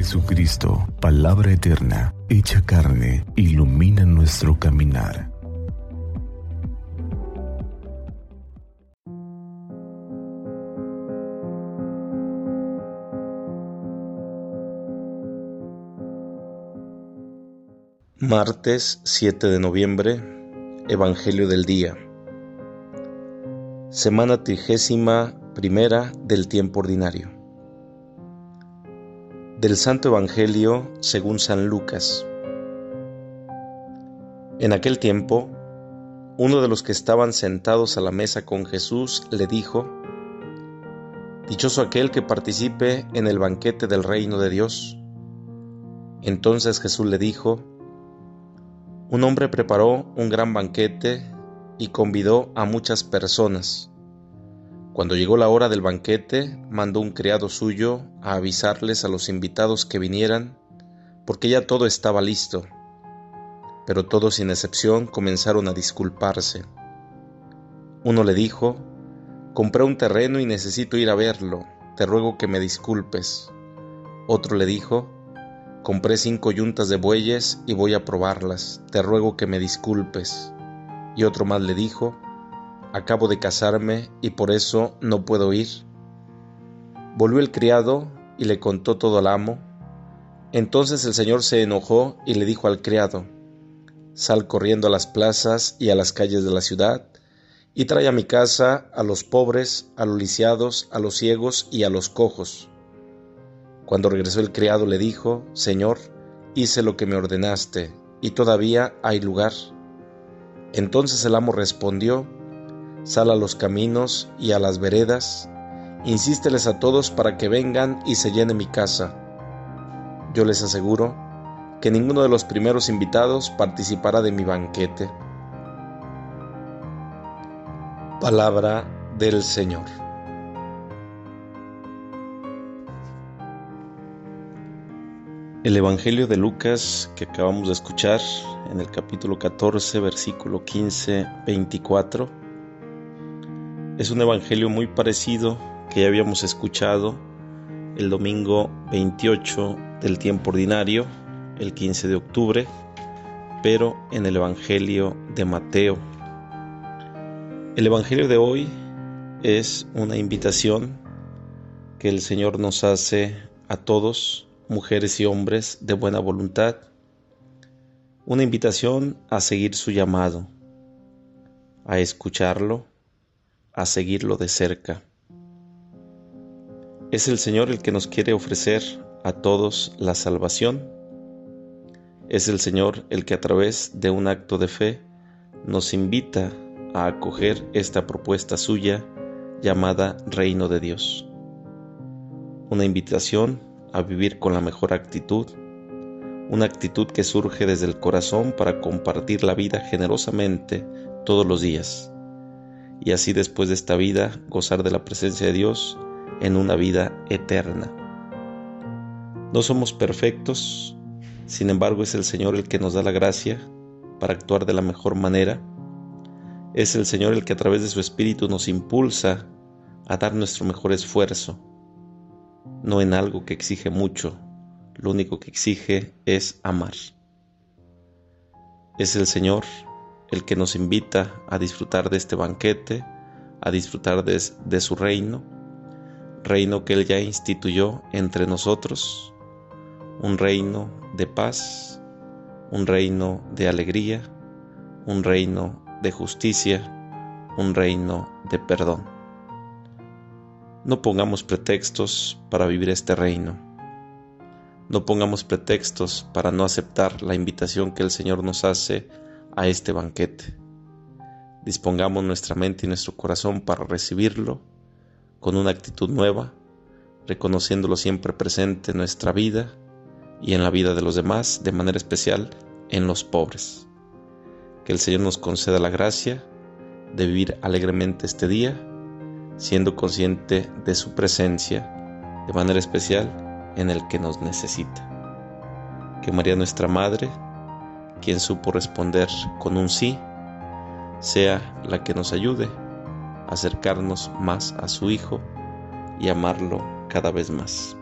Jesucristo, palabra eterna, hecha carne, ilumina nuestro caminar. Martes 7 de noviembre, Evangelio del Día. Semana trigésima primera del tiempo ordinario. Del Santo Evangelio según San Lucas. En aquel tiempo, uno de los que estaban sentados a la mesa con Jesús le dijo, Dichoso aquel que participe en el banquete del reino de Dios. Entonces Jesús le dijo, un hombre preparó un gran banquete y convidó a muchas personas. Cuando llegó la hora del banquete, mandó un criado suyo a avisarles a los invitados que vinieran, porque ya todo estaba listo. Pero todos sin excepción comenzaron a disculparse. Uno le dijo, Compré un terreno y necesito ir a verlo, te ruego que me disculpes. Otro le dijo, Compré cinco yuntas de bueyes y voy a probarlas. Te ruego que me disculpes. Y otro más le dijo, Acabo de casarme y por eso no puedo ir. Volvió el criado y le contó todo al amo. Entonces el señor se enojó y le dijo al criado, Sal corriendo a las plazas y a las calles de la ciudad, y trae a mi casa a los pobres, a los lisiados, a los ciegos y a los cojos cuando regresó el criado le dijo, Señor, hice lo que me ordenaste, y todavía hay lugar. Entonces el amo respondió, Sal a los caminos y a las veredas, insísteles a todos para que vengan y se llene mi casa. Yo les aseguro que ninguno de los primeros invitados participará de mi banquete. Palabra del Señor. El Evangelio de Lucas que acabamos de escuchar en el capítulo 14, versículo 15, 24, es un Evangelio muy parecido que ya habíamos escuchado el domingo 28 del tiempo ordinario, el 15 de octubre, pero en el Evangelio de Mateo. El Evangelio de hoy es una invitación que el Señor nos hace a todos mujeres y hombres de buena voluntad, una invitación a seguir su llamado, a escucharlo, a seguirlo de cerca. Es el Señor el que nos quiere ofrecer a todos la salvación. Es el Señor el que a través de un acto de fe nos invita a acoger esta propuesta suya llamada Reino de Dios. Una invitación a vivir con la mejor actitud, una actitud que surge desde el corazón para compartir la vida generosamente todos los días, y así después de esta vida gozar de la presencia de Dios en una vida eterna. No somos perfectos, sin embargo es el Señor el que nos da la gracia para actuar de la mejor manera. Es el Señor el que a través de su Espíritu nos impulsa a dar nuestro mejor esfuerzo no en algo que exige mucho, lo único que exige es amar. Es el Señor el que nos invita a disfrutar de este banquete, a disfrutar de, de, su reino, reino que Él ya instituyó entre nosotros, un reino de paz, un reino de alegría, un reino de justicia, un reino de perdón. No pongamos pretextos para vivir este reino. No pongamos pretextos para no aceptar la invitación que el Señor nos hace a este banquete. Dispongamos nuestra mente y nuestro corazón para recibirlo con una actitud nueva, reconociéndolo siempre presente en nuestra vida y en la vida de los demás, de manera especial en los pobres. Que el Señor nos conceda la gracia de vivir alegremente este día siendo consciente de su presencia de manera especial en el que nos necesita. Que María nuestra Madre, quien supo responder con un sí, sea la que nos ayude a acercarnos más a su Hijo y amarlo cada vez más.